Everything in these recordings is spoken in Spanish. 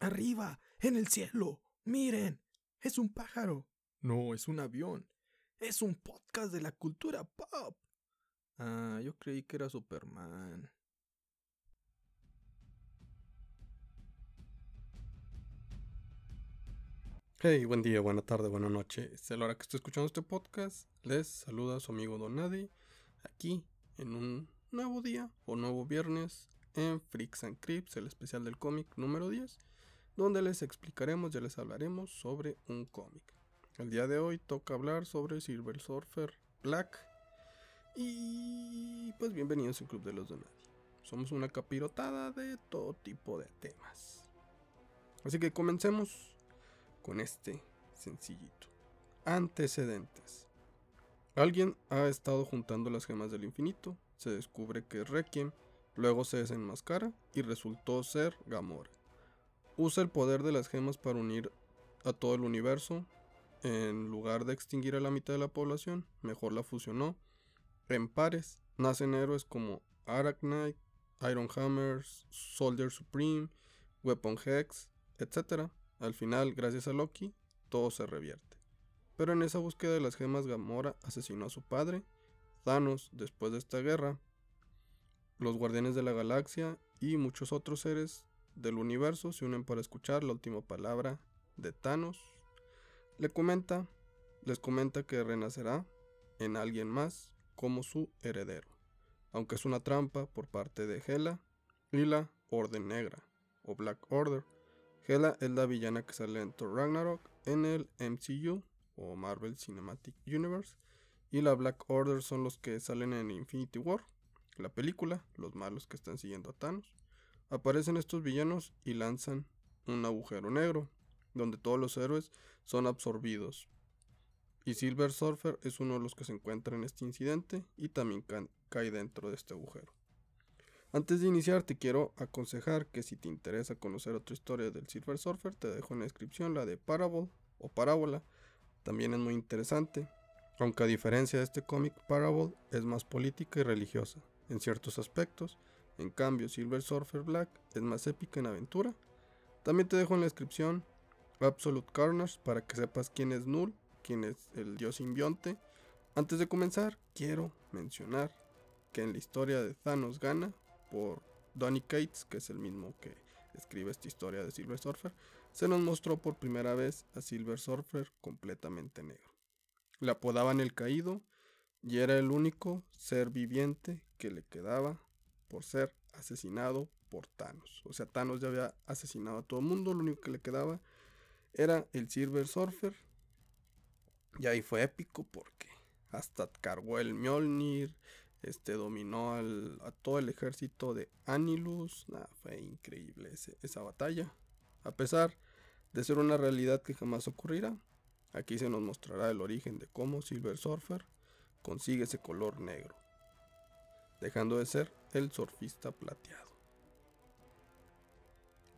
Arriba, en el cielo. Miren, es un pájaro. No, es un avión. Es un podcast de la cultura pop. Ah, yo creí que era Superman. Hey, buen día, buena tarde, buena noche. Es la hora que estoy escuchando este podcast. Les saluda su amigo Don Nadie aquí en un nuevo día o nuevo viernes en Freaks and Crips, el especial del cómic número 10, donde les explicaremos, ya les hablaremos sobre un cómic. El día de hoy toca hablar sobre Silver Surfer Black. Y pues bienvenidos al Club de los Donadi. Somos una capirotada de todo tipo de temas. Así que comencemos con este sencillito. Antecedentes. Alguien ha estado juntando las gemas del infinito. Se descubre que es Requiem Luego se desenmascara y resultó ser Gamora. Usa el poder de las gemas para unir a todo el universo. En lugar de extinguir a la mitad de la población, mejor la fusionó. En pares nacen héroes como Arachnite, Iron Hammers, Soldier Supreme, Weapon Hex, etc. Al final, gracias a Loki, todo se revierte. Pero en esa búsqueda de las gemas, Gamora asesinó a su padre. Thanos, después de esta guerra, los Guardianes de la Galaxia y muchos otros seres del universo se unen para escuchar la última palabra de Thanos. Le comenta, les comenta que renacerá en alguien más como su heredero, aunque es una trampa por parte de Hela y la Orden Negra o Black Order. Hela es la villana que sale en Thor Ragnarok en el MCU o Marvel Cinematic Universe y la Black Order son los que salen en Infinity War la película, los malos que están siguiendo a Thanos, aparecen estos villanos y lanzan un agujero negro, donde todos los héroes son absorbidos. Y Silver Surfer es uno de los que se encuentra en este incidente y también cae dentro de este agujero. Antes de iniciar te quiero aconsejar que si te interesa conocer otra historia del Silver Surfer, te dejo en la descripción la de Parable o Parábola, también es muy interesante, aunque a diferencia de este cómic, Parable es más política y religiosa en ciertos aspectos. En cambio, Silver Surfer Black es más épica en aventura. También te dejo en la descripción Absolute Carnage para que sepas quién es Null, quién es el dios simbionte. Antes de comenzar, quiero mencionar que en la historia de Thanos gana por Donny Cates, que es el mismo que escribe esta historia de Silver Surfer, se nos mostró por primera vez a Silver Surfer completamente negro. Le apodaban el caído y era el único ser viviente que le quedaba por ser asesinado por Thanos. O sea, Thanos ya había asesinado a todo el mundo, lo único que le quedaba era el Silver Surfer. Y ahí fue épico porque hasta cargó el Mjolnir, este dominó a todo el ejército de Anilus. fue increíble esa batalla. A pesar de ser una realidad que jamás ocurrirá, aquí se nos mostrará el origen de cómo Silver Surfer consigue ese color negro, dejando de ser el surfista plateado.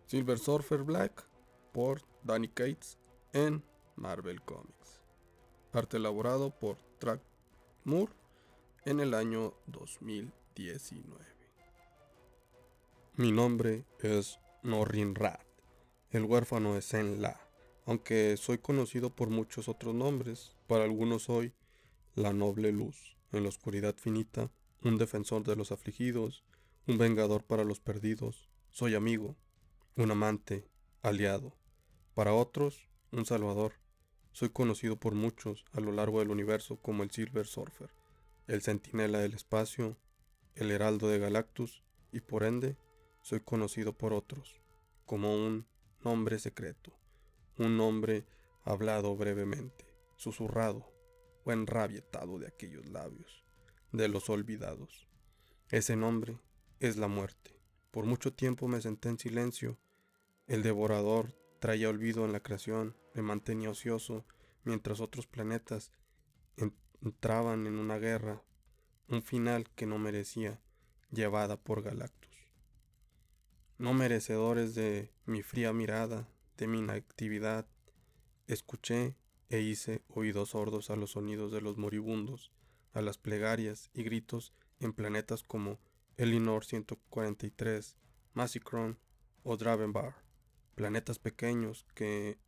Silver Surfer Black por Danny Cates en Marvel Comics. Arte elaborado por Track Moore en el año 2019. Mi nombre es Norrin Rad, el huérfano de Zen La, aunque soy conocido por muchos otros nombres, para algunos soy la noble luz, en la oscuridad finita, un defensor de los afligidos, un vengador para los perdidos, soy amigo, un amante, aliado, para otros, un salvador. Soy conocido por muchos a lo largo del universo como el Silver Surfer, el centinela del espacio, el heraldo de Galactus, y por ende, soy conocido por otros como un nombre secreto, un nombre hablado brevemente, susurrado, o enrabietado de aquellos labios, de los olvidados. Ese nombre es la muerte. Por mucho tiempo me senté en silencio. El devorador traía olvido en la creación, me mantenía ocioso, mientras otros planetas entraban en una guerra, un final que no merecía, llevada por Galactus. No merecedores de mi fría mirada, de mi inactividad, escuché e hice oídos sordos a los sonidos de los moribundos, a las plegarias y gritos en planetas como Elinor 143, Massicron o Dravenbar. planetas pequeños que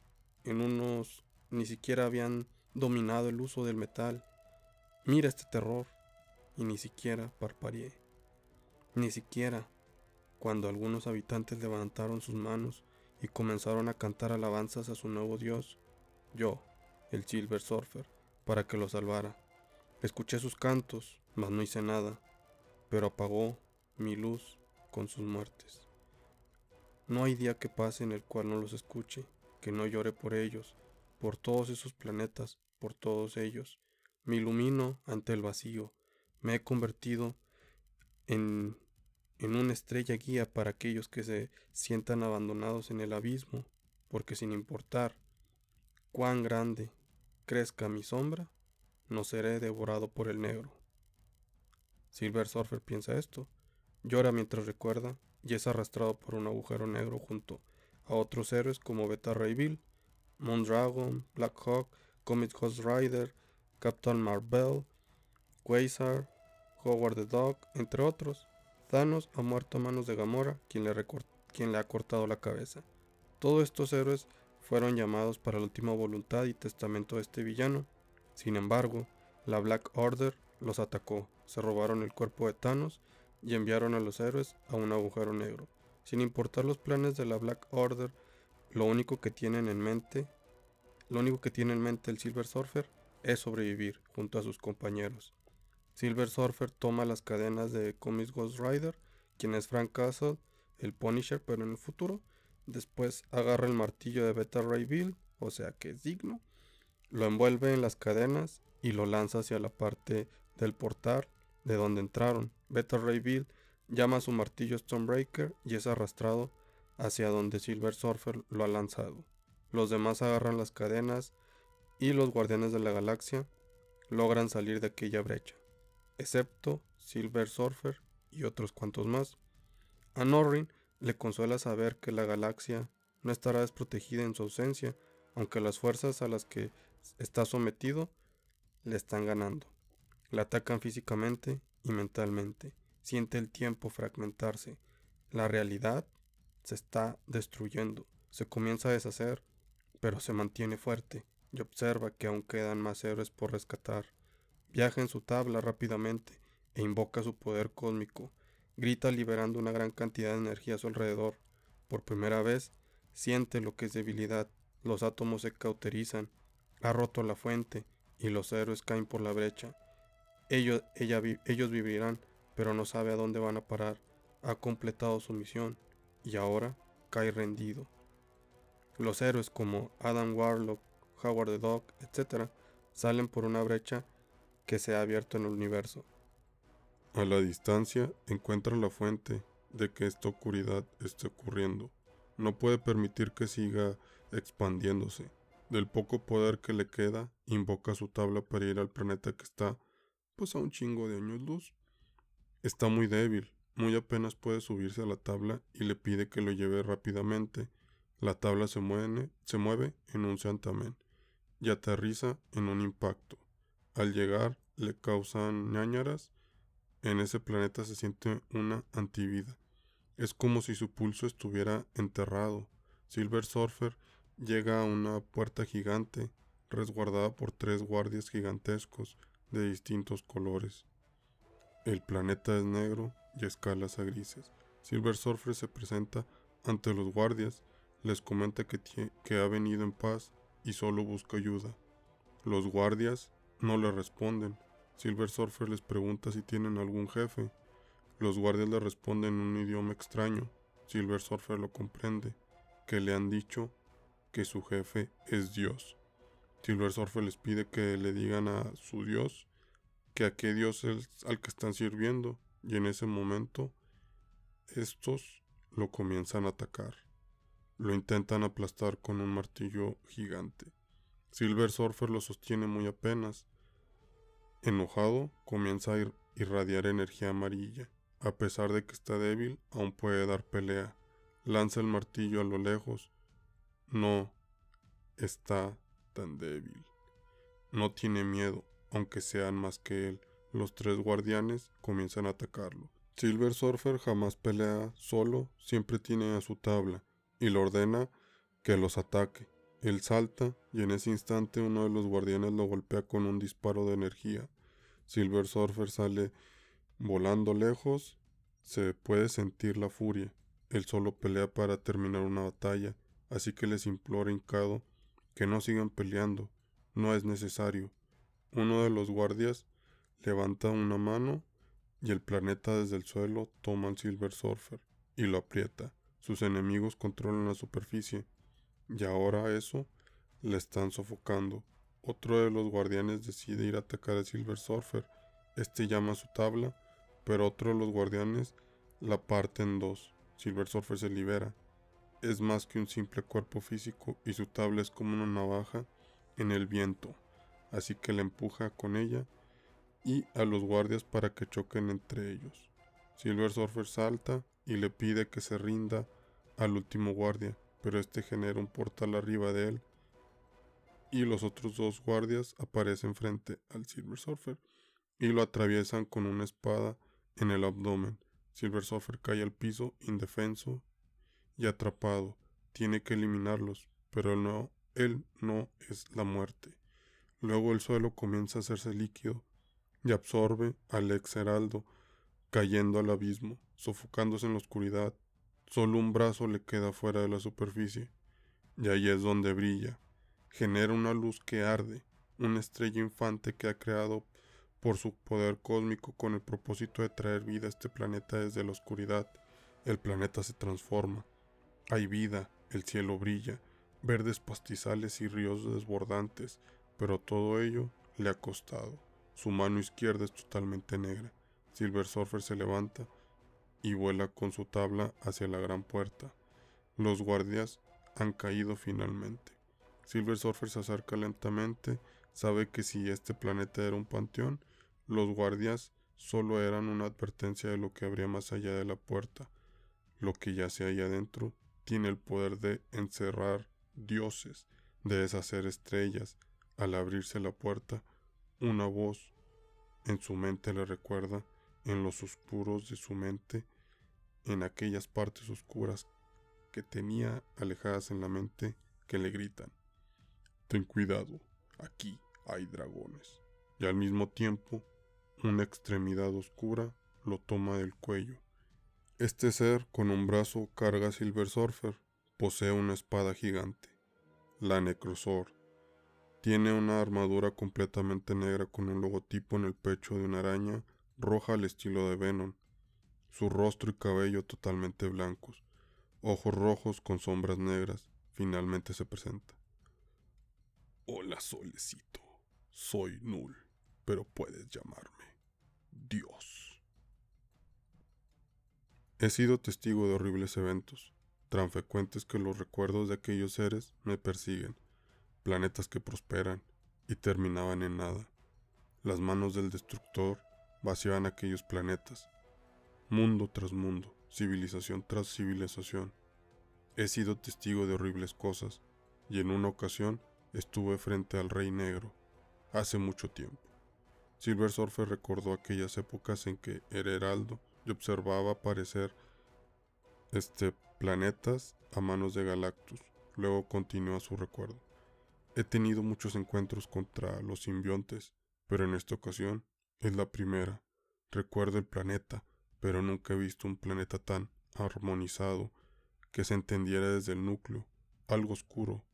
en unos ni siquiera habían dominado el uso del metal. Mira este terror. Y ni siquiera parpadeé. Ni siquiera cuando algunos habitantes levantaron sus manos y comenzaron a cantar alabanzas a su nuevo dios, yo, el Silver Surfer, para que lo salvara. Escuché sus cantos, mas no hice nada, pero apagó mi luz con sus muertes. No hay día que pase en el cual no los escuche, que no llore por ellos, por todos esos planetas, por todos ellos. Me ilumino ante el vacío, me he convertido en, en una estrella guía para aquellos que se sientan abandonados en el abismo, porque sin importar cuán grande crezca mi sombra, no seré devorado por el negro. Silver Surfer piensa esto, llora mientras recuerda y es arrastrado por un agujero negro junto a otros héroes como Beta Ray Bill, Moondragon, Black Hawk, Comet Ghost Rider, Captain Marvel, Quasar, Howard the Dog, entre otros. Thanos ha muerto a manos de Gamora, quien le, quien le ha cortado la cabeza. Todos estos héroes fueron llamados para la última voluntad y testamento de este villano. Sin embargo, la Black Order los atacó, se robaron el cuerpo de Thanos y enviaron a los héroes a un agujero negro. Sin importar los planes de la Black Order, lo único que tienen en mente, lo único que tiene en mente el Silver Surfer es sobrevivir junto a sus compañeros. Silver Surfer toma las cadenas de Comics Ghost Rider, quien es Frank Castle, el Punisher, pero en el futuro. Después agarra el martillo de Beta Ray Bill, o sea que es digno, lo envuelve en las cadenas y lo lanza hacia la parte del portal de donde entraron. Beta Ray Bill llama a su martillo Stonebreaker y es arrastrado hacia donde Silver Surfer lo ha lanzado. Los demás agarran las cadenas y los guardianes de la galaxia logran salir de aquella brecha, excepto Silver Surfer y otros cuantos más. A Norrin le consuela saber que la galaxia no estará desprotegida en su ausencia, aunque las fuerzas a las que está sometido le están ganando. Le atacan físicamente y mentalmente. Siente el tiempo fragmentarse. La realidad se está destruyendo. Se comienza a deshacer, pero se mantiene fuerte y observa que aún quedan más héroes por rescatar. Viaja en su tabla rápidamente e invoca su poder cósmico. Grita liberando una gran cantidad de energía a su alrededor. Por primera vez, siente lo que es debilidad. Los átomos se cauterizan. Ha roto la fuente y los héroes caen por la brecha. Ellos, ellos vivirán, pero no sabe a dónde van a parar. Ha completado su misión y ahora cae rendido. Los héroes como Adam Warlock, Howard the Dog, etc., salen por una brecha que se ha abierto en el universo. A la distancia encuentran la fuente de que esta oscuridad esté ocurriendo. No puede permitir que siga expandiéndose. Del poco poder que le queda, invoca su tabla para ir al planeta que está, pues a un chingo de años luz. Está muy débil, muy apenas puede subirse a la tabla y le pide que lo lleve rápidamente. La tabla se mueve, se mueve en un santamén y aterriza en un impacto. Al llegar le causan ñañaras. En ese planeta se siente una antivida. Es como si su pulso estuviera enterrado. Silver Surfer llega a una puerta gigante, resguardada por tres guardias gigantescos de distintos colores. El planeta es negro y escalas a grises. Silver Surfer se presenta ante los guardias, les comenta que, que ha venido en paz y solo busca ayuda. Los guardias no le responden. Silver Surfer les pregunta si tienen algún jefe. Los guardias le responden en un idioma extraño. Silver Surfer lo comprende, que le han dicho que su jefe es Dios. Silver Surfer les pide que le digan a su Dios que a qué Dios es al que están sirviendo y en ese momento estos lo comienzan a atacar. Lo intentan aplastar con un martillo gigante. Silver Surfer lo sostiene muy apenas. Enojado, comienza a irradiar energía amarilla. A pesar de que está débil, aún puede dar pelea. Lanza el martillo a lo lejos. No está tan débil. No tiene miedo, aunque sean más que él. Los tres guardianes comienzan a atacarlo. Silver Surfer jamás pelea solo, siempre tiene a su tabla y le ordena que los ataque. Él salta y en ese instante uno de los guardianes lo golpea con un disparo de energía. Silver Surfer sale volando lejos, se puede sentir la furia. Él solo pelea para terminar una batalla, así que les implora hincado que no sigan peleando, no es necesario. Uno de los guardias levanta una mano y el planeta desde el suelo toma al Silver Surfer y lo aprieta. Sus enemigos controlan la superficie y ahora eso le están sofocando. Otro de los guardianes decide ir a atacar a Silver Surfer. Este llama su tabla, pero otro de los guardianes la parte en dos. Silver Surfer se libera. Es más que un simple cuerpo físico y su tabla es como una navaja en el viento, así que la empuja con ella y a los guardias para que choquen entre ellos. Silver Surfer salta y le pide que se rinda al último guardia, pero este genera un portal arriba de él y los otros dos guardias aparecen frente al Silver Surfer y lo atraviesan con una espada en el abdomen. Silver Surfer cae al piso indefenso y atrapado. Tiene que eliminarlos, pero no, él no es la muerte. Luego el suelo comienza a hacerse líquido y absorbe al ex heraldo, cayendo al abismo, sofocándose en la oscuridad. Solo un brazo le queda fuera de la superficie, y ahí es donde brilla. Genera una luz que arde, una estrella infante que ha creado por su poder cósmico con el propósito de traer vida a este planeta desde la oscuridad. El planeta se transforma. Hay vida, el cielo brilla, verdes pastizales y ríos desbordantes, pero todo ello le ha costado. Su mano izquierda es totalmente negra. Silver Surfer se levanta y vuela con su tabla hacia la gran puerta. Los guardias han caído finalmente. Silver Surfer se acerca lentamente, sabe que si este planeta era un panteón, los guardias solo eran una advertencia de lo que habría más allá de la puerta. Lo que yace ahí adentro tiene el poder de encerrar dioses, de deshacer estrellas. Al abrirse la puerta, una voz en su mente le recuerda, en los oscuros de su mente, en aquellas partes oscuras que tenía alejadas en la mente, que le gritan, Ten cuidado, aquí hay dragones. Y al mismo tiempo, una extremidad oscura lo toma del cuello. Este ser, con un brazo, carga Silver Surfer, posee una espada gigante, la Necrosor. Tiene una armadura completamente negra con un logotipo en el pecho de una araña roja al estilo de Venom, su rostro y cabello totalmente blancos, ojos rojos con sombras negras, finalmente se presenta. Hola, solecito. Soy Null, pero puedes llamarme Dios. He sido testigo de horribles eventos, tan frecuentes que los recuerdos de aquellos seres me persiguen, planetas que prosperan y terminaban en nada. Las manos del destructor vaciaban aquellos planetas, mundo tras mundo, civilización tras civilización. He sido testigo de horribles cosas, y en una ocasión estuve frente al Rey Negro, hace mucho tiempo. Silver Surfer recordó aquellas épocas en que era heraldo y observaba aparecer este, planetas a manos de Galactus. Luego continúa su recuerdo. He tenido muchos encuentros contra los simbiontes, pero en esta ocasión es la primera. Recuerdo el planeta, pero nunca he visto un planeta tan armonizado que se entendiera desde el núcleo, algo oscuro.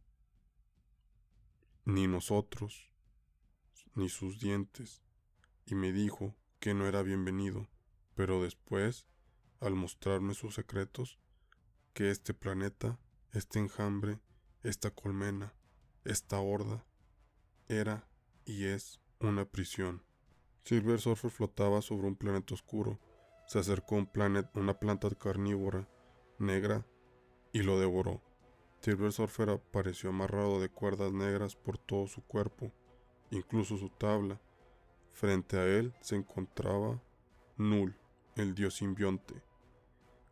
Ni nosotros, ni sus dientes, y me dijo que no era bienvenido, pero después, al mostrarme sus secretos, que este planeta, este enjambre, esta colmena, esta horda, era y es una prisión. Silver Surfer flotaba sobre un planeta oscuro. Se acercó un planet, una planta carnívora, negra, y lo devoró. Silver Surfer apareció amarrado de cuerdas negras por todo su cuerpo, incluso su tabla, Frente a él se encontraba Null, el dios simbionte.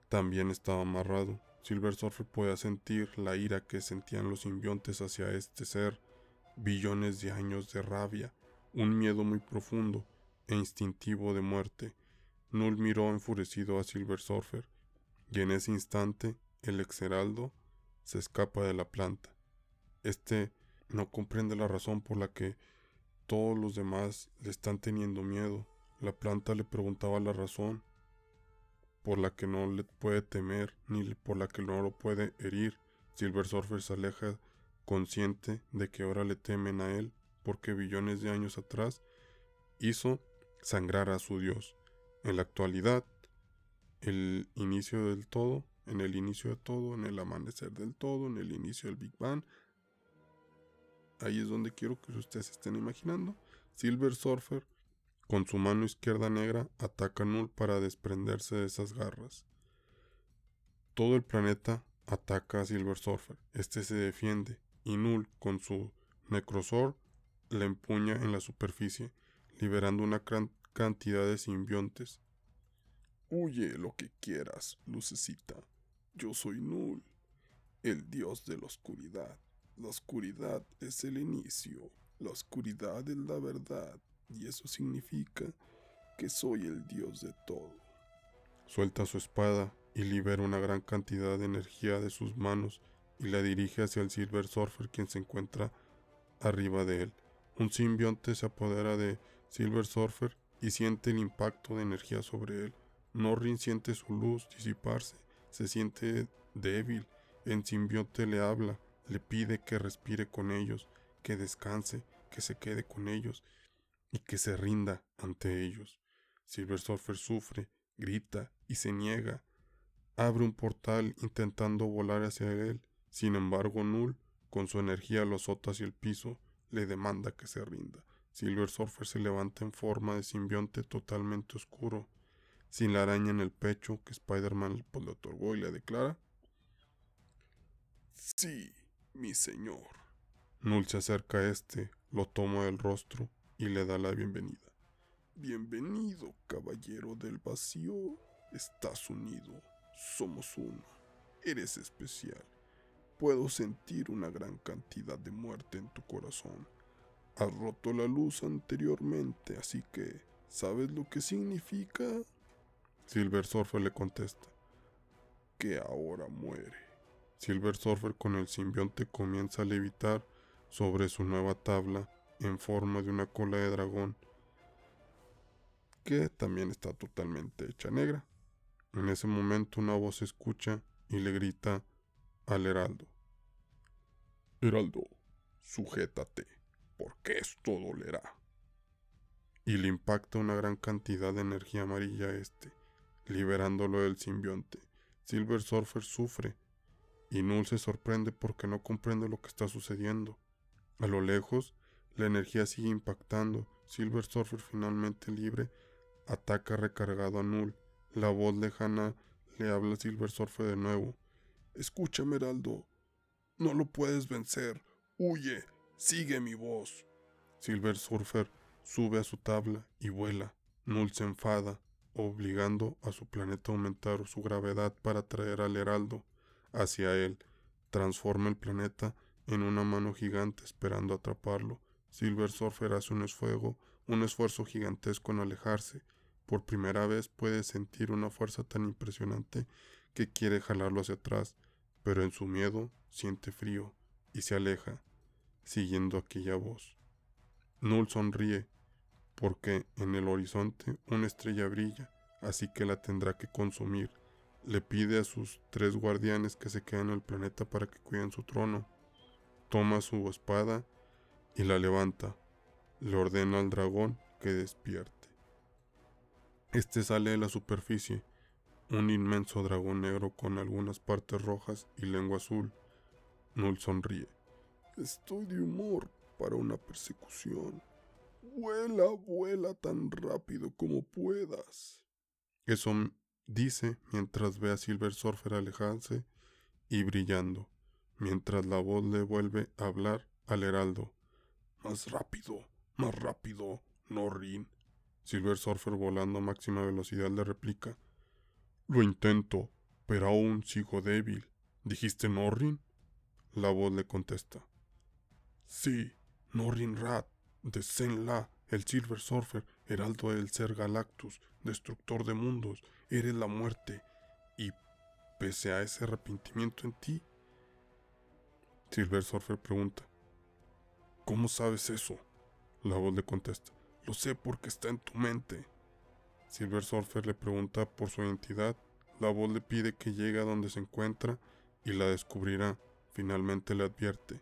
También estaba amarrado. Silver Surfer podía sentir la ira que sentían los simbiontes hacia este ser, billones de años de rabia, un miedo muy profundo e instintivo de muerte. Null miró enfurecido a Silver Surfer, y en ese instante el exheraldo se escapa de la planta. Este no comprende la razón por la que todos los demás le están teniendo miedo. La planta le preguntaba la razón por la que no le puede temer ni por la que no lo puede herir. Silver Surfer se aleja consciente de que ahora le temen a él porque billones de años atrás hizo sangrar a su dios. En la actualidad, el inicio del todo, en el inicio de todo, en el amanecer del todo, en el inicio del Big Bang, ahí es donde quiero que ustedes estén imaginando. Silver Surfer, con su mano izquierda negra, ataca a Null para desprenderse de esas garras. Todo el planeta ataca a Silver Surfer. Este se defiende y Null, con su Necrosor, le empuña en la superficie, liberando una gran cantidad de simbiontes. Huye lo que quieras, lucecita. Yo soy Null, el dios de la oscuridad. La oscuridad es el inicio, la oscuridad es la verdad, y eso significa que soy el dios de todo. Suelta su espada y libera una gran cantidad de energía de sus manos y la dirige hacia el Silver Surfer quien se encuentra arriba de él. Un simbionte se apodera de Silver Surfer y siente el impacto de energía sobre él. Norrin siente su luz disiparse, se siente débil. El simbionte le habla, le pide que respire con ellos, que descanse, que se quede con ellos y que se rinda ante ellos. Silver Surfer sufre, grita y se niega. Abre un portal intentando volar hacia él. Sin embargo, Null, con su energía lo azota hacia el piso, le demanda que se rinda. Silver Surfer se levanta en forma de simbionte totalmente oscuro, sin la araña en el pecho que Spider-Man pues, le otorgó y le declara: Sí, mi señor. Null se acerca a este, lo toma del rostro y le da la bienvenida. Bienvenido, caballero del vacío. Estás unido. Somos uno. Eres especial. Puedo sentir una gran cantidad de muerte en tu corazón. Has roto la luz anteriormente, así que, ¿sabes lo que significa? Silver Surfer le contesta. Que ahora muere. Silver Surfer con el simbionte comienza a levitar sobre su nueva tabla en forma de una cola de dragón que también está totalmente hecha negra. En ese momento una voz escucha y le grita al Heraldo. Heraldo, sujétate, porque esto dolerá. Y le impacta una gran cantidad de energía amarilla a este, liberándolo del simbionte. Silver Surfer sufre y Null se sorprende porque no comprende lo que está sucediendo. A lo lejos, la energía sigue impactando. Silver Surfer finalmente libre ataca recargado a Null. La voz lejana le habla a Silver Surfer de nuevo. Escúchame, Heraldo. No lo puedes vencer. Huye. Sigue mi voz. Silver Surfer sube a su tabla y vuela. Null se enfada, obligando a su planeta a aumentar su gravedad para traer al Heraldo hacia él, transforma el planeta en una mano gigante esperando atraparlo. Silver Surfer hace un esfuerzo, un esfuerzo gigantesco en alejarse. Por primera vez puede sentir una fuerza tan impresionante que quiere jalarlo hacia atrás, pero en su miedo siente frío y se aleja, siguiendo aquella voz. Null sonríe, porque en el horizonte una estrella brilla, así que la tendrá que consumir le pide a sus tres guardianes que se queden en el planeta para que cuiden su trono. Toma su espada y la levanta. Le ordena al dragón que despierte. Este sale de la superficie, un inmenso dragón negro con algunas partes rojas y lengua azul. Null sonríe. Estoy de humor para una persecución. Vuela, vuela tan rápido como puedas. Eso dice mientras ve a Silver Surfer alejarse y brillando, mientras la voz le vuelve a hablar al heraldo. Más rápido, más rápido, Norrin. Silver Surfer volando a máxima velocidad le replica. Lo intento, pero aún sigo débil. ¿Dijiste Norrin? La voz le contesta. Sí, Norrin Rat, de Zenla, el Silver Surfer, heraldo del ser Galactus, destructor de mundos, eres la muerte. Y pese a ese arrepentimiento en ti, Silver Surfer pregunta. ¿Cómo sabes eso? La voz le contesta. Lo sé porque está en tu mente. Silver Surfer le pregunta por su identidad. La voz le pide que llegue a donde se encuentra y la descubrirá. Finalmente le advierte.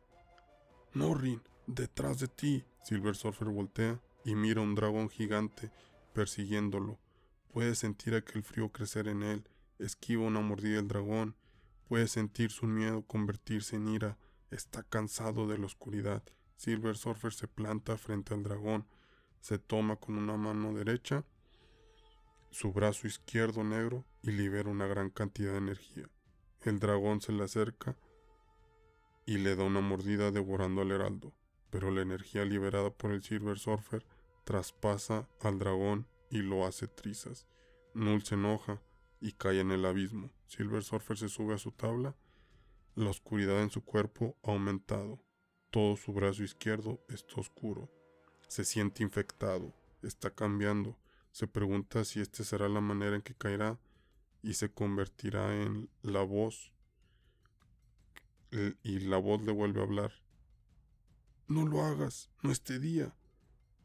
Norrin, detrás de ti. Silver Surfer voltea y mira un dragón gigante persiguiéndolo. Puede sentir aquel frío crecer en él. Esquiva una mordida del dragón. Puede sentir su miedo convertirse en ira. Está cansado de la oscuridad. Silver Surfer se planta frente al dragón. Se toma con una mano derecha su brazo izquierdo negro y libera una gran cantidad de energía. El dragón se le acerca y le da una mordida devorando al heraldo, pero la energía liberada por el Silver Surfer traspasa al dragón y lo hace trizas. Null se enoja y cae en el abismo. Silver Surfer se sube a su tabla. La oscuridad en su cuerpo ha aumentado. Todo su brazo izquierdo está oscuro. Se siente infectado. Está cambiando. Se pregunta si esta será la manera en que caerá y se convertirá en la voz. Y la voz le vuelve a hablar. No lo hagas, no este día.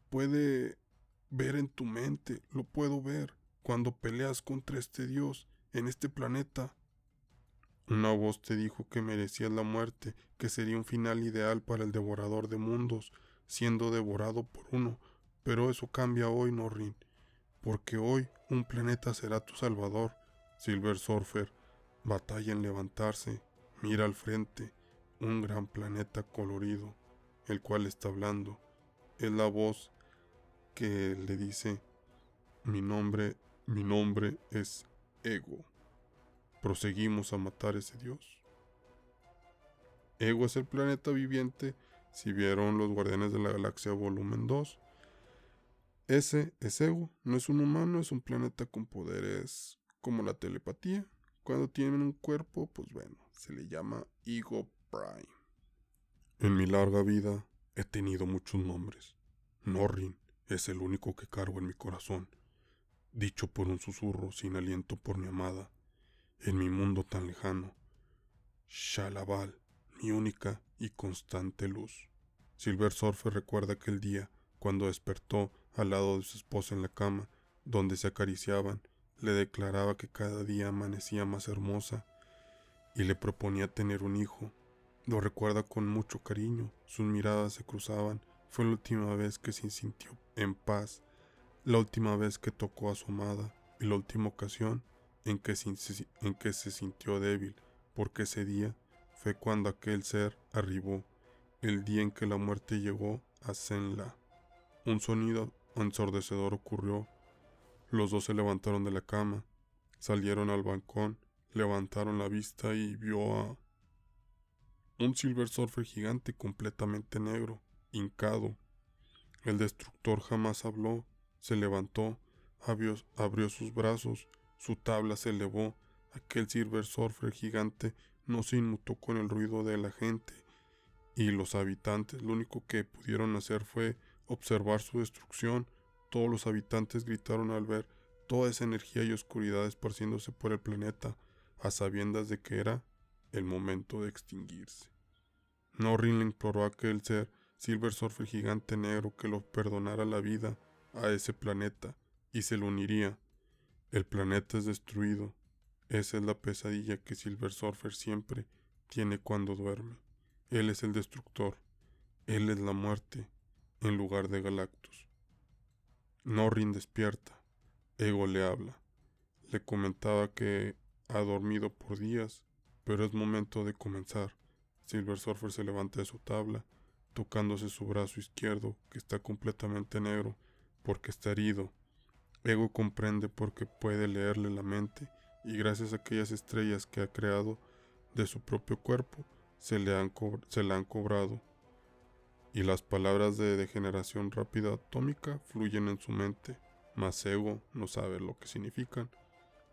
Puede ver en tu mente, lo puedo ver, cuando peleas contra este Dios en este planeta. Una voz te dijo que merecías la muerte, que sería un final ideal para el devorador de mundos, siendo devorado por uno, pero eso cambia hoy, Norrin, porque hoy un planeta será tu salvador. Silver Surfer batalla en levantarse, mira al frente, un gran planeta colorido, el cual está hablando. Es la voz que le dice, mi nombre, mi nombre es Ego. Proseguimos a matar ese dios. Ego es el planeta viviente, si vieron los Guardianes de la Galaxia volumen 2. Ese es Ego, no es un humano, es un planeta con poderes como la telepatía. Cuando tienen un cuerpo, pues bueno, se le llama Ego Prime. En mi larga vida he tenido muchos nombres. Norrin, es el único que cargo en mi corazón, dicho por un susurro sin aliento por mi amada, en mi mundo tan lejano. Shalabal, mi única y constante luz. Silver Surfer recuerda aquel día cuando despertó al lado de su esposa en la cama, donde se acariciaban, le declaraba que cada día amanecía más hermosa y le proponía tener un hijo. Lo recuerda con mucho cariño, sus miradas se cruzaban fue la última vez que se sintió en paz, la última vez que tocó a su amada y la última ocasión en que, se, en que se sintió débil, porque ese día fue cuando aquel ser arribó, el día en que la muerte llegó a Senla. Un sonido ensordecedor ocurrió. Los dos se levantaron de la cama, salieron al balcón, levantaron la vista y vio a un Silver Surfer gigante completamente negro, hincado. El destructor jamás habló, se levantó, abrió, abrió sus brazos, su tabla se elevó, aquel Silver Surfer gigante no se inmutó con el ruido de la gente, y los habitantes lo único que pudieron hacer fue observar su destrucción. Todos los habitantes gritaron al ver toda esa energía y oscuridad esparciéndose por el planeta, a sabiendas de que era el momento de extinguirse. Norrin le imploró a aquel ser Silver Surfer gigante negro que lo perdonara la vida a ese planeta y se lo uniría. El planeta es destruido. Esa es la pesadilla que Silver Surfer siempre tiene cuando duerme. Él es el destructor. Él es la muerte en lugar de Galactus. Norrin despierta. Ego le habla. Le comentaba que ha dormido por días, pero es momento de comenzar. Silver Surfer se levanta de su tabla tocándose su brazo izquierdo, que está completamente negro, porque está herido. Ego comprende porque puede leerle la mente, y gracias a aquellas estrellas que ha creado de su propio cuerpo, se le han, se le han cobrado. Y las palabras de degeneración rápida atómica fluyen en su mente, mas Ego no sabe lo que significan.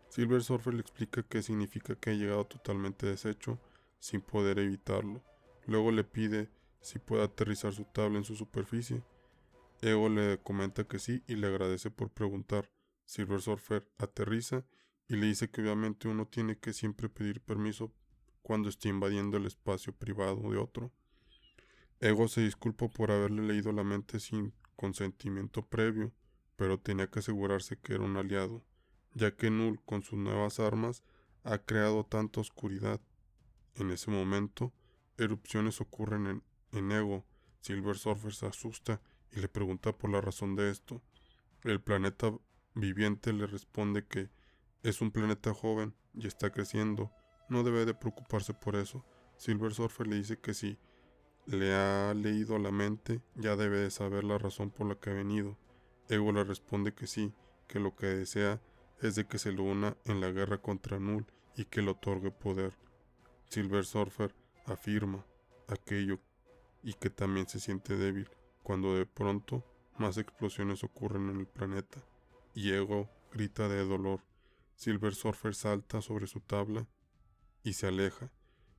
Silver Surfer le explica qué significa que ha llegado totalmente deshecho sin poder evitarlo. Luego le pide si puede aterrizar su tabla en su superficie. Ego le comenta que sí y le agradece por preguntar. Silver Surfer aterriza y le dice que obviamente uno tiene que siempre pedir permiso cuando está invadiendo el espacio privado de otro. Ego se disculpó por haberle leído la mente sin consentimiento previo, pero tenía que asegurarse que era un aliado, ya que Null con sus nuevas armas ha creado tanta oscuridad. En ese momento, erupciones ocurren en, en Ego. Silver Surfer se asusta y le pregunta por la razón de esto. El planeta viviente le responde que es un planeta joven y está creciendo. No debe de preocuparse por eso. Silver Surfer le dice que si le ha leído la mente, ya debe de saber la razón por la que ha venido. Ego le responde que sí, que lo que desea es de que se lo una en la guerra contra Null y que le otorgue poder. Silver Surfer afirma aquello y que también se siente débil cuando de pronto más explosiones ocurren en el planeta y Ego grita de dolor. Silver Surfer salta sobre su tabla y se aleja.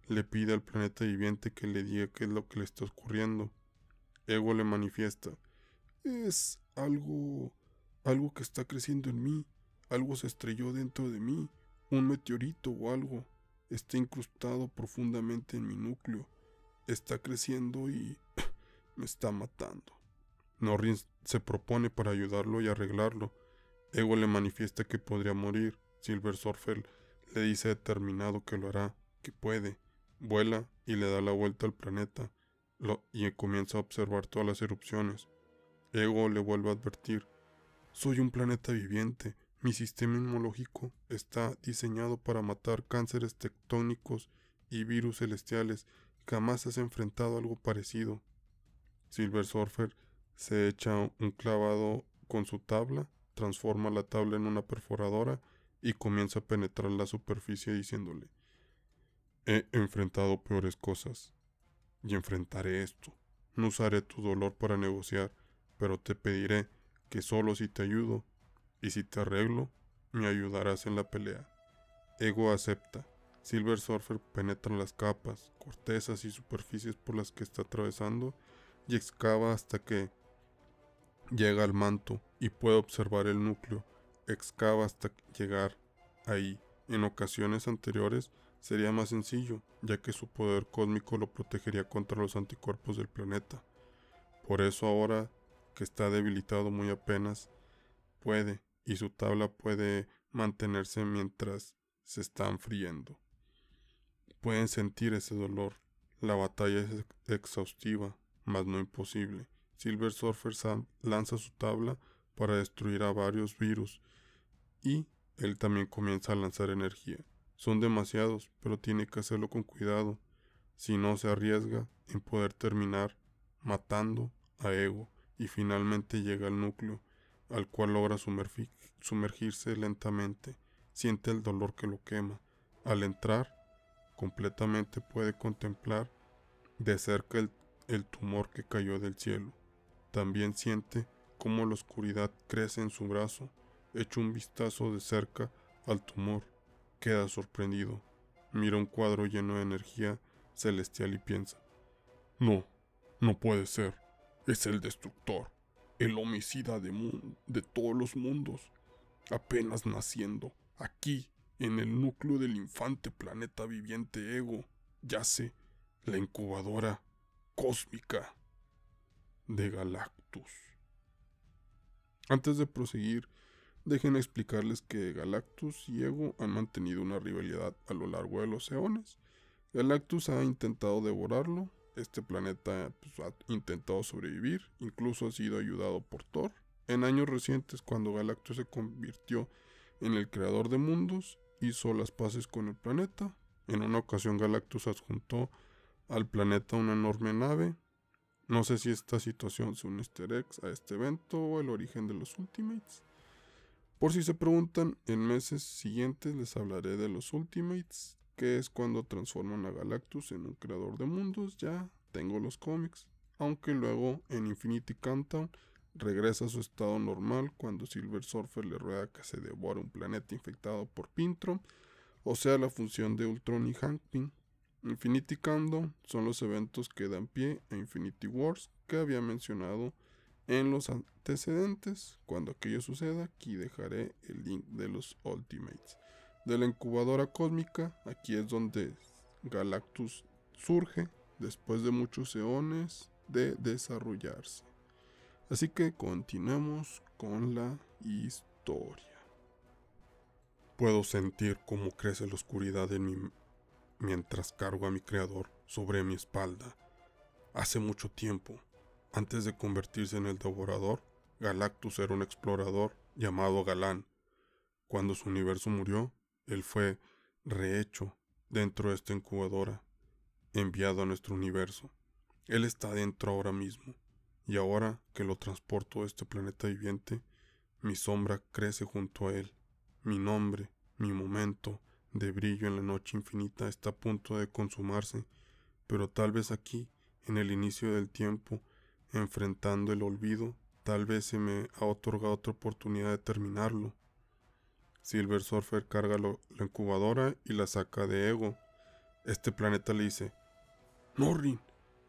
Le pide al planeta viviente que le diga qué es lo que le está ocurriendo. Ego le manifiesta. Es algo... algo que está creciendo en mí. Algo se estrelló dentro de mí. Un meteorito o algo. Está incrustado profundamente en mi núcleo. Está creciendo y... me está matando. Norrin se propone para ayudarlo y arreglarlo. Ego le manifiesta que podría morir. Silver Surfer le dice determinado que lo hará, que puede. Vuela y le da la vuelta al planeta y comienza a observar todas las erupciones. Ego le vuelve a advertir. Soy un planeta viviente. Mi sistema inmunológico está diseñado para matar cánceres tectónicos y virus celestiales. Jamás has enfrentado algo parecido. Silver Surfer se echa un clavado con su tabla, transforma la tabla en una perforadora y comienza a penetrar la superficie diciéndole, he enfrentado peores cosas y enfrentaré esto. No usaré tu dolor para negociar, pero te pediré que solo si te ayudo y si te arreglo, me ayudarás en la pelea. Ego acepta. Silver Surfer penetra las capas, cortezas y superficies por las que está atravesando y excava hasta que llega al manto y puede observar el núcleo. Excava hasta llegar ahí. En ocasiones anteriores sería más sencillo, ya que su poder cósmico lo protegería contra los anticuerpos del planeta. Por eso ahora que está debilitado muy apenas, puede, y su tabla puede mantenerse mientras se están friendo. Pueden sentir ese dolor. La batalla es exhaustiva, mas no imposible. Silver Surfer lanza su tabla para destruir a varios virus y él también comienza a lanzar energía. Son demasiados, pero tiene que hacerlo con cuidado, si no se arriesga en poder terminar matando a Ego y finalmente llega al núcleo, al cual logra sumergirse lentamente, siente el dolor que lo quema. Al entrar, completamente puede contemplar de cerca el, el tumor que cayó del cielo. También siente cómo la oscuridad crece en su brazo. Echa un vistazo de cerca al tumor. Queda sorprendido. Mira un cuadro lleno de energía celestial y piensa. No, no puede ser. Es el destructor, el homicida de, de todos los mundos. Apenas naciendo, aquí, en el núcleo del infante planeta viviente Ego, yace la incubadora cósmica de Galactus. Antes de proseguir, dejen explicarles que Galactus y Ego han mantenido una rivalidad a lo largo de los eones. Galactus ha intentado devorarlo, este planeta pues, ha intentado sobrevivir, incluso ha sido ayudado por Thor. En años recientes, cuando Galactus se convirtió en el creador de mundos, hizo las paces con el planeta. En una ocasión Galactus adjuntó al planeta una enorme nave no sé si esta situación es un easter a este evento o el origen de los Ultimates. Por si se preguntan, en meses siguientes les hablaré de los Ultimates, que es cuando transforman a Galactus en un creador de mundos. Ya tengo los cómics. Aunque luego en Infinity Countdown regresa a su estado normal cuando Silver Surfer le ruega que se devore un planeta infectado por Pintron, o sea la función de Ultron y Hank. Infinity Countdown son los eventos que dan pie a Infinity Wars que había mencionado en los antecedentes. Cuando aquello suceda, aquí dejaré el link de los Ultimates. De la incubadora cósmica, aquí es donde Galactus surge después de muchos eones de desarrollarse. Así que continuemos con la historia. Puedo sentir cómo crece la oscuridad en mí mientras cargo a mi creador sobre mi espalda. Hace mucho tiempo, antes de convertirse en el devorador, Galactus era un explorador llamado Galán. Cuando su universo murió, él fue rehecho dentro de esta incubadora, enviado a nuestro universo. Él está dentro ahora mismo, y ahora que lo transporto a este planeta viviente, mi sombra crece junto a él. Mi nombre, mi momento de brillo en la noche infinita está a punto de consumarse, pero tal vez aquí, en el inicio del tiempo, enfrentando el olvido, tal vez se me ha otorgado otra oportunidad de terminarlo. Silver Surfer carga la incubadora y la saca de Ego. Este planeta le dice, Norrin,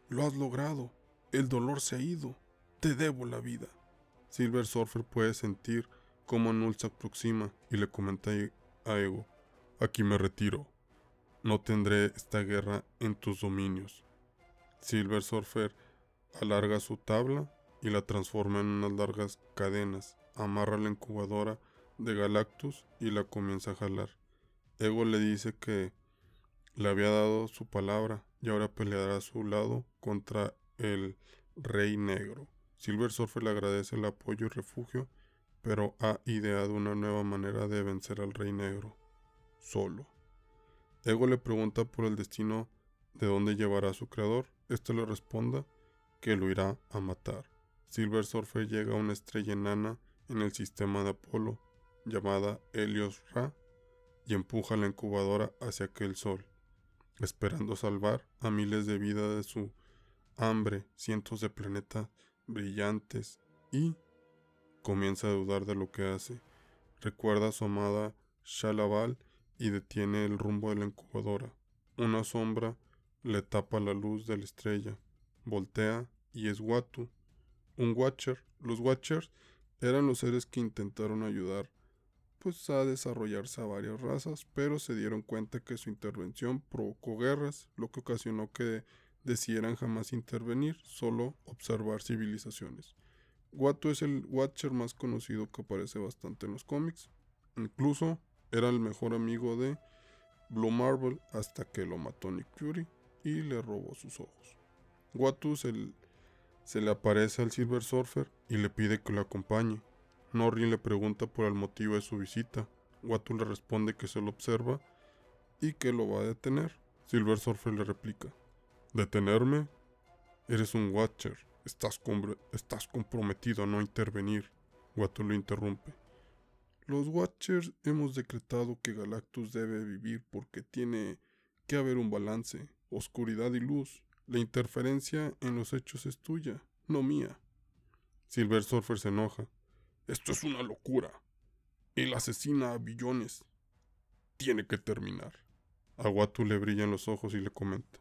lo has logrado, el dolor se ha ido, te debo la vida. Silver Surfer puede sentir cómo Null se aproxima y le comenta a Ego, aquí me retiro, no tendré esta guerra en tus dominios. Silver Surfer alarga su tabla y la transforma en unas largas cadenas, amarra la incubadora de Galactus y la comienza a jalar. Ego le dice que le había dado su palabra y ahora peleará a su lado contra el Rey Negro. Silver Surfer le agradece el apoyo y refugio, pero ha ideado una nueva manera de vencer al Rey Negro. Solo. Ego le pregunta por el destino de dónde llevará a su creador. Este le responda que lo irá a matar. Silver Surfer llega a una estrella enana en el sistema de Apolo, llamada Helios Ra, y empuja la incubadora hacia aquel sol, esperando salvar a miles de vidas de su hambre, cientos de planetas brillantes y comienza a dudar de lo que hace. Recuerda a su amada Shalabal y detiene el rumbo de la incubadora. Una sombra le tapa la luz de la estrella. Voltea y es Watu, un Watcher. Los Watchers eran los seres que intentaron ayudar pues a desarrollarse a varias razas, pero se dieron cuenta que su intervención provocó guerras, lo que ocasionó que decidieran jamás intervenir, solo observar civilizaciones. Watu es el Watcher más conocido que aparece bastante en los cómics. Incluso era el mejor amigo de Blue Marvel hasta que lo mató Nick Fury y le robó sus ojos. Watu se, le aparece al Silver Surfer y le pide que lo acompañe. Norrin le pregunta por el motivo de su visita. Watu le responde que se lo observa y que lo va a detener. Silver Surfer le replica: ¿Detenerme? Eres un Watcher. Estás, estás comprometido a no intervenir. Watu lo interrumpe. Los Watchers hemos decretado que Galactus debe vivir porque tiene que haber un balance, oscuridad y luz. La interferencia en los hechos es tuya, no mía. Silver Surfer se enoja. Esto es una locura. Él asesina a billones. Tiene que terminar. A Watu le brillan los ojos y le comenta.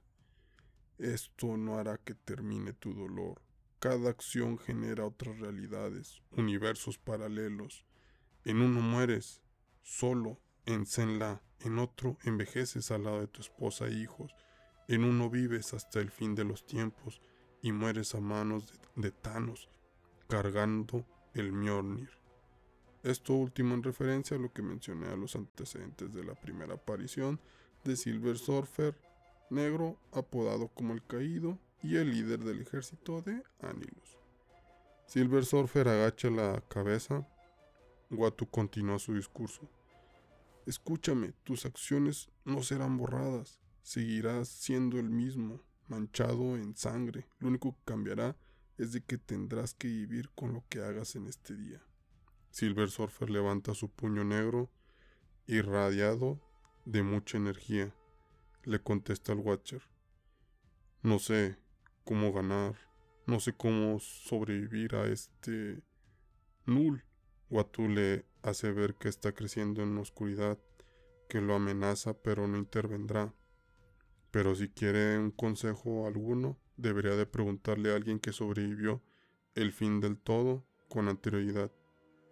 Esto no hará que termine tu dolor. Cada acción genera otras realidades, universos paralelos. En uno mueres, solo, en Zenla. En otro envejeces al lado de tu esposa e hijos. En uno vives hasta el fin de los tiempos y mueres a manos de, de Thanos, cargando el Mjolnir. Esto último en referencia a lo que mencioné a los antecedentes de la primera aparición de Silver Surfer negro, apodado como el Caído, y el líder del ejército de Anilus. Silver Surfer agacha la cabeza. Watu continúa su discurso. Escúchame, tus acciones no serán borradas. Seguirás siendo el mismo, manchado en sangre. Lo único que cambiará es de que tendrás que vivir con lo que hagas en este día. Silver Surfer levanta su puño negro, irradiado de mucha energía. Le contesta el Watcher. No sé cómo ganar, no sé cómo sobrevivir a este Null. Watu le hace ver que está creciendo en oscuridad, que lo amenaza pero no intervendrá. Pero si quiere un consejo alguno, debería de preguntarle a alguien que sobrevivió el fin del todo con anterioridad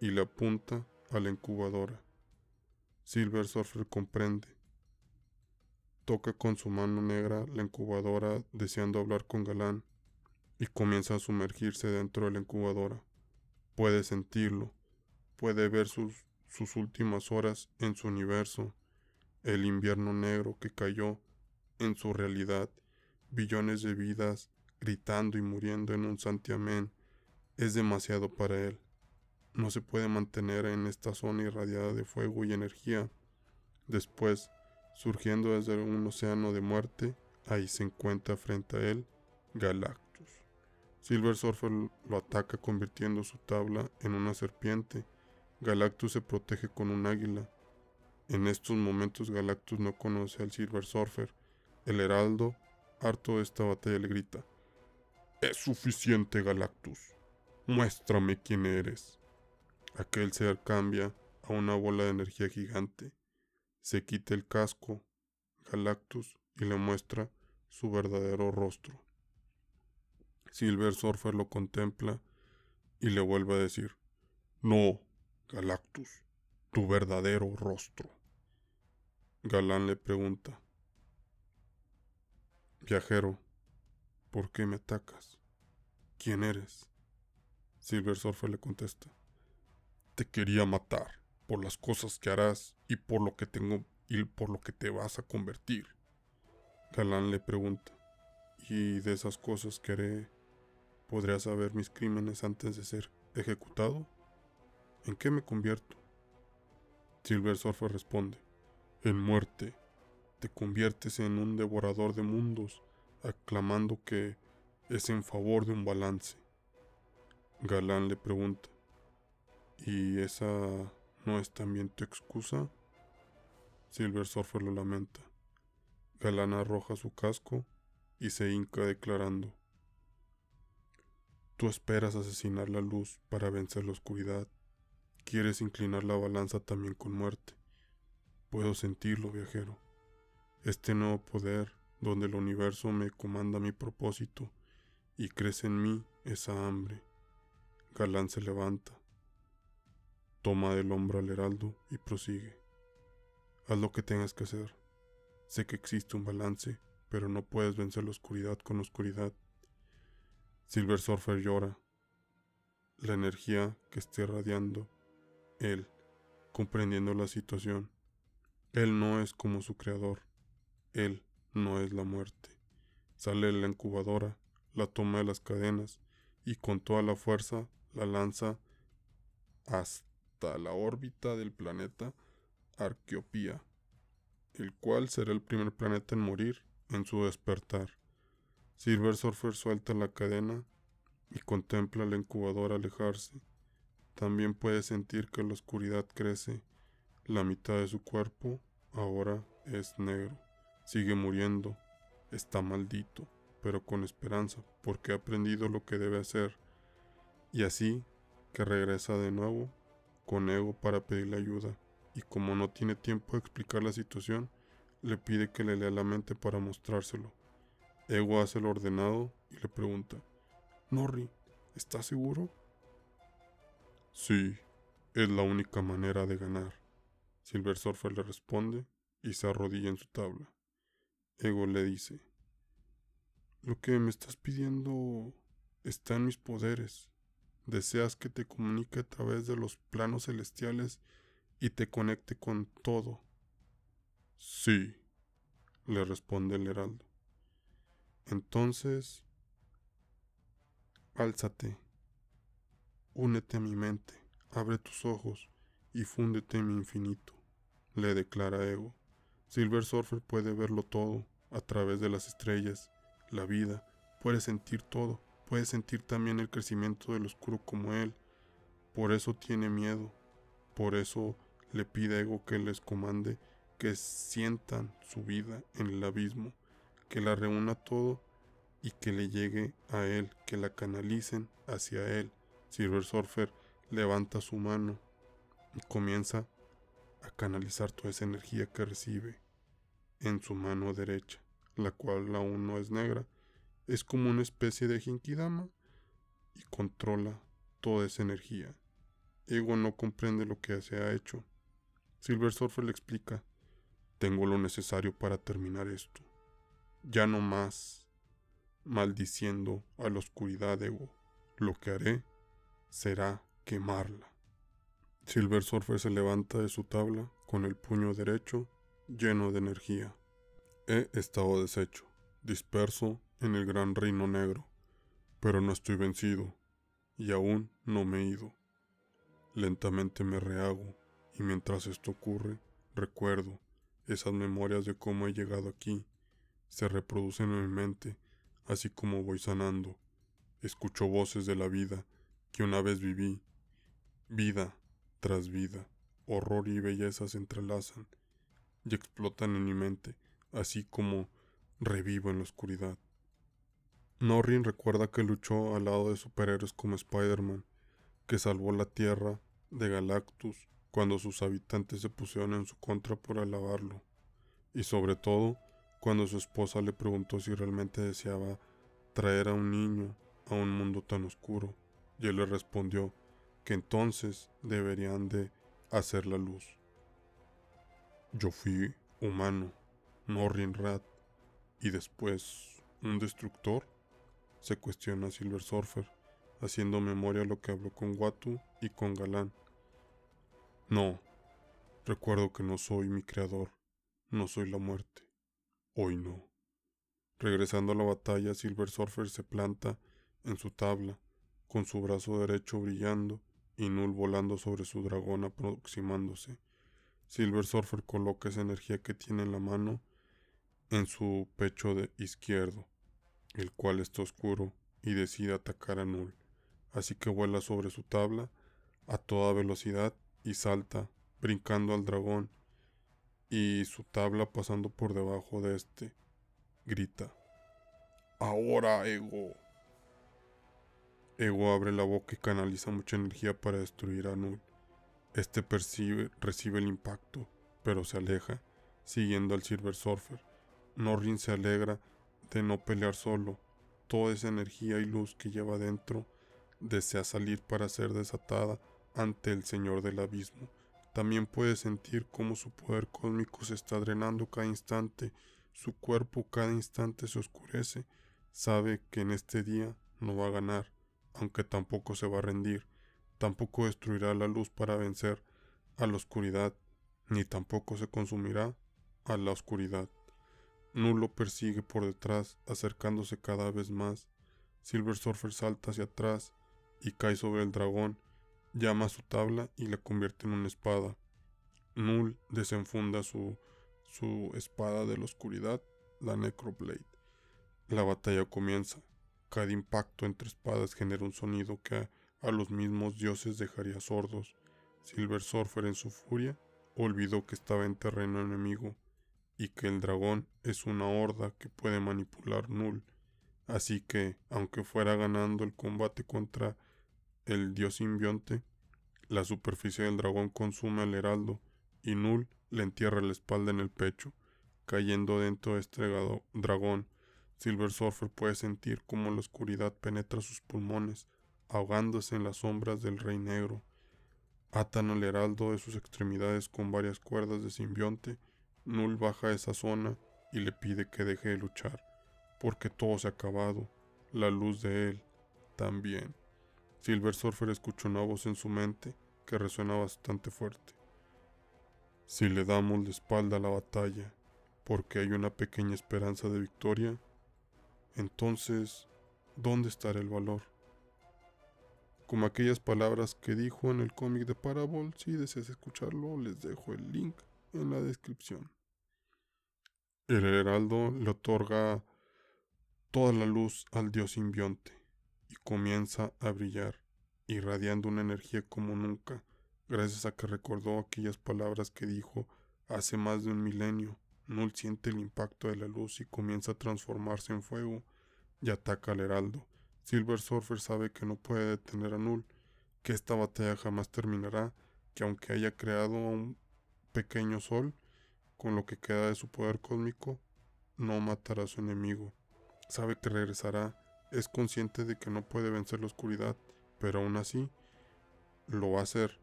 y le apunta a la incubadora. Silver Surfer comprende. toca con su mano negra la incubadora deseando hablar con Galán y comienza a sumergirse dentro de la incubadora. Puede sentirlo, puede ver sus, sus últimas horas en su universo, el invierno negro que cayó en su realidad, billones de vidas gritando y muriendo en un santiamén, es demasiado para él. No se puede mantener en esta zona irradiada de fuego y energía. Después, surgiendo desde un océano de muerte, ahí se encuentra frente a él Galactus. Silver Surfer lo ataca convirtiendo su tabla en una serpiente. Galactus se protege con un águila. En estos momentos Galactus no conoce al Silver Surfer. El heraldo, harto de esta batalla, le grita. Es suficiente, Galactus. Muéstrame quién eres. Aquel ser cambia a una bola de energía gigante. Se quita el casco, Galactus, y le muestra su verdadero rostro. Silver Surfer lo contempla y le vuelve a decir, No, Galactus, tu verdadero rostro. Galán le pregunta, Viajero, ¿por qué me atacas? ¿Quién eres? Silver Surfer le contesta, Te quería matar por las cosas que harás y por lo que tengo y por lo que te vas a convertir. Galán le pregunta, ¿y de esas cosas que haré saber mis crímenes antes de ser ejecutado? ¿En qué me convierto? Silver Surfer responde, en muerte. Te conviertes en un devorador de mundos, aclamando que es en favor de un balance. Galán le pregunta, ¿y esa no es también tu excusa? Silver Surfer lo lamenta. Galán arroja su casco y se hinca declarando, Tú esperas asesinar la luz para vencer la oscuridad. Quieres inclinar la balanza también con muerte. Puedo sentirlo, viajero. Este nuevo poder, donde el universo me comanda mi propósito y crece en mí esa hambre. Galán se levanta, toma del hombro al heraldo y prosigue. Haz lo que tengas que hacer. Sé que existe un balance, pero no puedes vencer la oscuridad con oscuridad. Silver Surfer llora. La energía que esté irradiando, él, comprendiendo la situación. Él no es como su creador. Él no es la muerte. Sale de la incubadora, la toma de las cadenas y con toda la fuerza la lanza hasta la órbita del planeta Arqueopía, el cual será el primer planeta en morir en su despertar. Silver Surfer suelta la cadena y contempla la incubadora alejarse. También puede sentir que la oscuridad crece. La mitad de su cuerpo ahora es negro. Sigue muriendo. Está maldito, pero con esperanza, porque ha aprendido lo que debe hacer. Y así que regresa de nuevo con Ego para pedirle ayuda. Y como no tiene tiempo de explicar la situación, le pide que le lea la mente para mostrárselo. Ego hace lo ordenado y le pregunta, Norri, ¿estás seguro? Sí, es la única manera de ganar. Silver Surfer le responde y se arrodilla en su tabla. Ego le dice, Lo que me estás pidiendo está en mis poderes. Deseas que te comunique a través de los planos celestiales y te conecte con todo. Sí, le responde el heraldo. Entonces, álzate, únete a mi mente, abre tus ojos y fúndete en mi infinito, le declara Ego. Silver Surfer puede verlo todo a través de las estrellas, la vida, puede sentir todo, puede sentir también el crecimiento del oscuro como él. Por eso tiene miedo, por eso le pide Ego que les comande que sientan su vida en el abismo, que la reúna todo y que le llegue a él, que la canalicen hacia él. Silver Surfer levanta su mano y comienza a canalizar toda esa energía que recibe en su mano derecha, la cual aún no es negra, es como una especie de Genkidama y controla toda esa energía. Ego no comprende lo que se ha hecho. Silver Surfer le explica Tengo lo necesario para terminar esto. Ya no más maldiciendo a la oscuridad, Ego. Lo que haré será quemarla. Silver Surfer se levanta de su tabla con el puño derecho lleno de energía. He estado deshecho, disperso en el gran reino negro, pero no estoy vencido y aún no me he ido. Lentamente me rehago y mientras esto ocurre, recuerdo esas memorias de cómo he llegado aquí. Se reproducen en mi mente, así como voy sanando. Escucho voces de la vida que una vez viví. Vida tras vida, horror y belleza se entrelazan y explotan en mi mente, así como revivo en la oscuridad. Norrin recuerda que luchó al lado de superhéroes como Spider-Man, que salvó la Tierra de Galactus cuando sus habitantes se pusieron en su contra por alabarlo, y sobre todo cuando su esposa le preguntó si realmente deseaba traer a un niño a un mundo tan oscuro, y él le respondió que entonces deberían de hacer la luz. Yo fui humano, Norrin Rat, y después un destructor, se cuestiona Silver Surfer, haciendo memoria lo que habló con Watu y con Galán. No, recuerdo que no soy mi creador, no soy la muerte. Hoy no. Regresando a la batalla, Silver Surfer se planta en su tabla, con su brazo derecho brillando y Null volando sobre su dragón aproximándose. Silver Surfer coloca esa energía que tiene en la mano en su pecho de izquierdo, el cual está oscuro, y decide atacar a Null. Así que vuela sobre su tabla a toda velocidad y salta, brincando al dragón, y su tabla pasando por debajo de este. Grita. Ahora, Ego. Ego abre la boca y canaliza mucha energía para destruir a Null. Este percibe, recibe el impacto, pero se aleja, siguiendo al Silver Surfer. Norrin se alegra de no pelear solo. Toda esa energía y luz que lleva dentro desea salir para ser desatada ante el Señor del Abismo. También puede sentir cómo su poder cósmico se está drenando cada instante, su cuerpo cada instante se oscurece. Sabe que en este día no va a ganar, aunque tampoco se va a rendir, tampoco destruirá la luz para vencer a la oscuridad, ni tampoco se consumirá a la oscuridad. Nulo persigue por detrás, acercándose cada vez más. Silver Surfer salta hacia atrás y cae sobre el dragón, llama a su tabla y la convierte en una espada. Null desenfunda su, su espada de la oscuridad, la Necroblade. La batalla comienza. Cada impacto entre espadas genera un sonido que a, los mismos dioses dejaría sordos. Silver Surfer en su furia olvidó que estaba en terreno enemigo y que el dragón es una horda que puede manipular Null. Así que, aunque fuera ganando el combate contra el dios simbionte, la superficie del dragón consume al heraldo y Null le entierra la espalda en el pecho, cayendo dentro de este dragón Silver Surfer puede sentir cómo la oscuridad penetra sus pulmones, ahogándose en las sombras del Rey Negro. Atan al heraldo de sus extremidades con varias cuerdas de simbionte. Null baja esa zona y le pide que deje de luchar, porque todo se ha acabado, la luz de él también. Silver Surfer escucha una voz en su mente que resuena bastante fuerte. Si le damos la espalda a la batalla, porque hay una pequeña esperanza de victoria, entonces, ¿dónde estará el valor? Como aquellas palabras que dijo en el cómic de Parable, si deseas escucharlo, les dejo el link en la descripción. El heraldo le otorga toda la luz al dios simbionte y comienza a brillar, irradiando una energía como nunca, gracias a que recordó aquellas palabras que dijo hace más de un milenio Null siente el impacto de la luz y comienza a transformarse en fuego y ataca al heraldo. Silver Surfer sabe que no puede detener a Null, que esta batalla jamás terminará, que aunque haya creado un pequeño sol, con lo que queda de su poder cósmico, no matará a su enemigo. Sabe que regresará, es consciente de que no puede vencer la oscuridad, pero aún así lo va a hacer,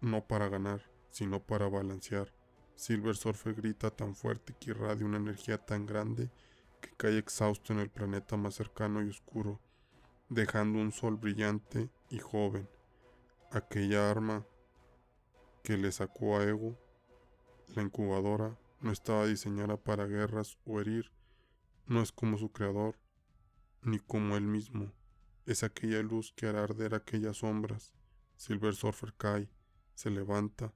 no para ganar, sino para balancear Silver Surfer grita tan fuerte que irradia una energía tan grande que cae exhausto en el planeta más cercano y oscuro, dejando un sol brillante y joven. Aquella arma que le sacó a Ego, la incubadora, no estaba diseñada para guerras o herir, no es como su creador, ni como él mismo. Es aquella luz que hará arder aquellas sombras. Silver Surfer cae, se levanta.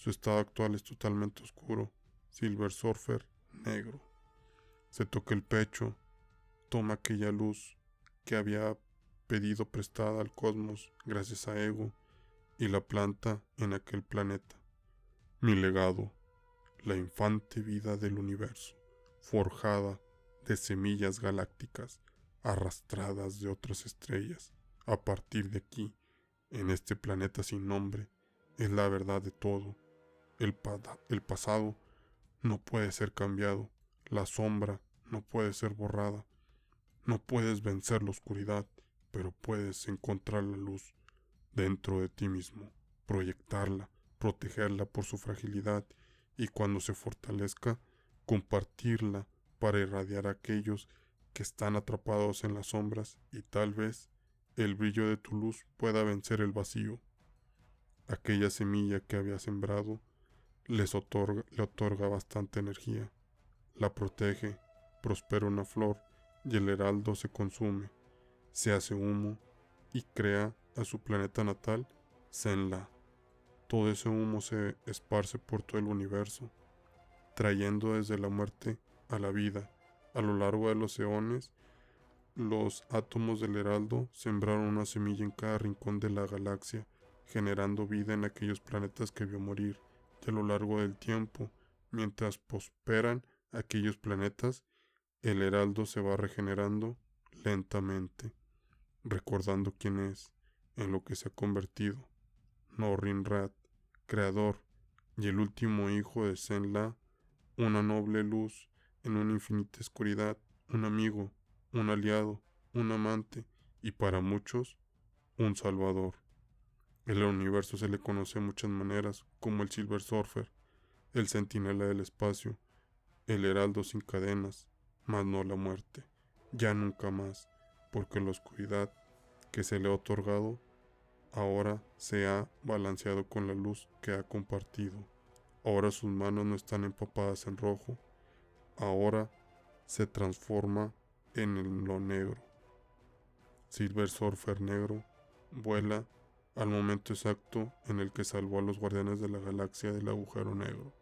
Su estado actual es totalmente oscuro. Silver Surfer negro. Se toca el pecho, toma aquella luz que había pedido prestada al cosmos gracias a Ego y la planta en aquel planeta. Mi legado, la infante vida del universo, forjada de semillas galácticas arrastradas de otras estrellas. A partir de aquí, en este planeta sin nombre, es la verdad de todo. El, pasado no puede ser cambiado, la sombra no puede ser borrada. No puedes vencer la oscuridad, pero puedes encontrar la luz dentro de ti mismo, proyectarla, protegerla por su fragilidad y cuando se fortalezca, compartirla para irradiar a aquellos que están atrapados en las sombras y tal vez el brillo de tu luz pueda vencer el vacío. Aquella semilla que había sembrado les otorga, le otorga bastante energía, la protege, prospera una flor y el heraldo se consume, se hace humo y crea a su planeta natal Zenla. Todo ese humo se esparce por todo el universo, trayendo desde la muerte a la vida. A lo largo de los eones, los átomos del heraldo sembraron una semilla en cada rincón de la galaxia, generando vida en aquellos planetas que vio morir. Y a lo largo del tiempo, mientras prosperan aquellos planetas, el heraldo se va regenerando lentamente, recordando quién es, en lo que se ha convertido. Norrin Rat, creador y el último hijo de Senla, una noble luz en una infinita oscuridad, un amigo, un aliado, un amante y para muchos, un salvador. El universo se le conoce de muchas maneras, como el Silver Surfer, el centinela del espacio, el heraldo sin cadenas, mas no la muerte, ya nunca más, porque la oscuridad que se le ha otorgado ahora se ha balanceado con la luz que ha compartido. Ahora sus manos no están empapadas en rojo, ahora se transforma en lo negro. Silver Surfer negro vuela al momento exacto en el que salvó a los guardianes de la galaxia del agujero negro.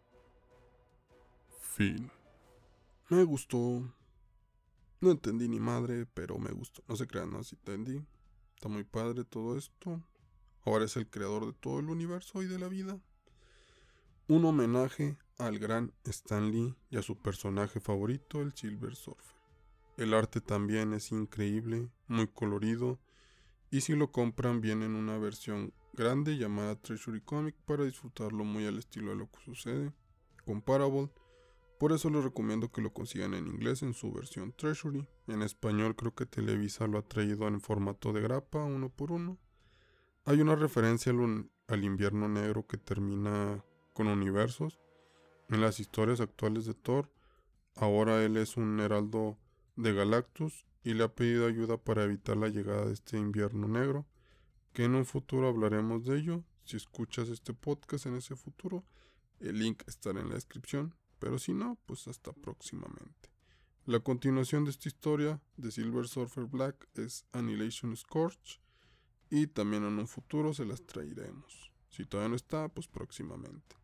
Fin. Me gustó. No entendí ni madre, pero me gustó. No se crean, no, si entendí. Está muy padre todo esto. Ahora es el creador de todo el universo y de la vida. Un homenaje al gran Stan Lee y a su personaje favorito, el Silver Surfer. El arte también es increíble, muy colorido, y si lo compran viene en una versión grande llamada Treasury Comic para disfrutarlo muy al estilo de lo que sucede. Comparable, por eso les recomiendo que lo consigan en inglés en su versión Treasury. En español creo que Televisa lo ha traído en formato de grapa, uno por uno. Hay una referencia al invierno negro que termina con universos en las historias actuales de Thor, ahora él es un heraldo de Galactus y le ha pedido ayuda para evitar la llegada de este invierno negro, que en un futuro hablaremos de ello. Si escuchas este podcast en ese futuro, el link estará en la descripción, pero si no, pues hasta próximamente. La continuación de esta historia de Silver Surfer Black es Annihilation Scorch y también en un futuro se las traeremos. Si todavía no está, pues próximamente.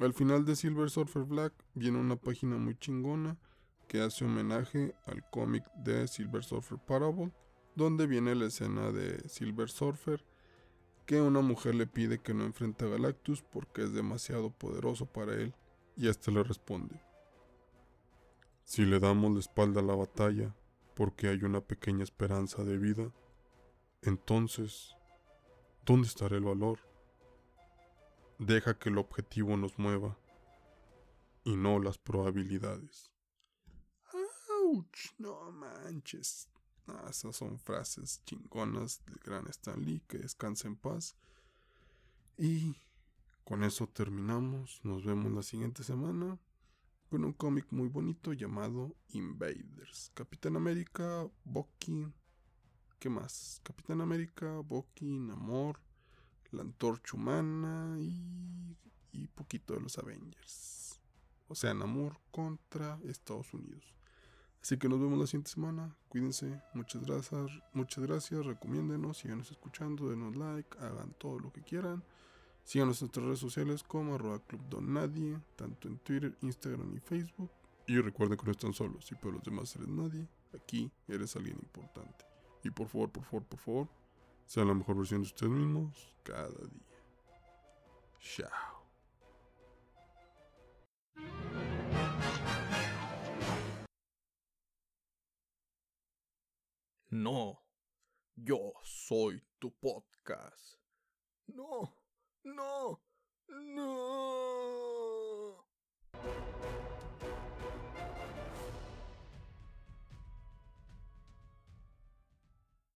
Al final de Silver Surfer Black viene una página muy chingona que hace homenaje al cómic de Silver Surfer Parable, donde viene la escena de Silver Surfer que una mujer le pide que no enfrente a Galactus porque es demasiado poderoso para él, y este le responde: Si le damos la espalda a la batalla porque hay una pequeña esperanza de vida, entonces, ¿dónde estará el valor? Deja que el objetivo nos mueva y no las probabilidades. No manches. esas son frases chingonas del gran Stan Lee, que descansa en paz. Y Con eso terminamos. Nos vemos la siguiente semana con un cómic muy bonito llamado Invaders. Capitán América, Bucky. ¿Qué más? Capitán América, Bucky, Namor, la Antorcha Humana y, y poquito de los Avengers. O sea, Namor contra Estados Unidos. Así que nos vemos la siguiente semana. Cuídense. Muchas gracias. Muchas gracias. Recomiéndenos. Síganos escuchando. Denos like. Hagan todo lo que quieran. Síganos en nuestras redes sociales como arroba. Tanto en Twitter, Instagram y Facebook. Y recuerden que no están solos. Si para los demás eres nadie, aquí eres alguien importante. Y por favor, por favor, por favor, sean la mejor versión de ustedes mismos cada día. Chao. No, yo soy tu podcast. No, no, no.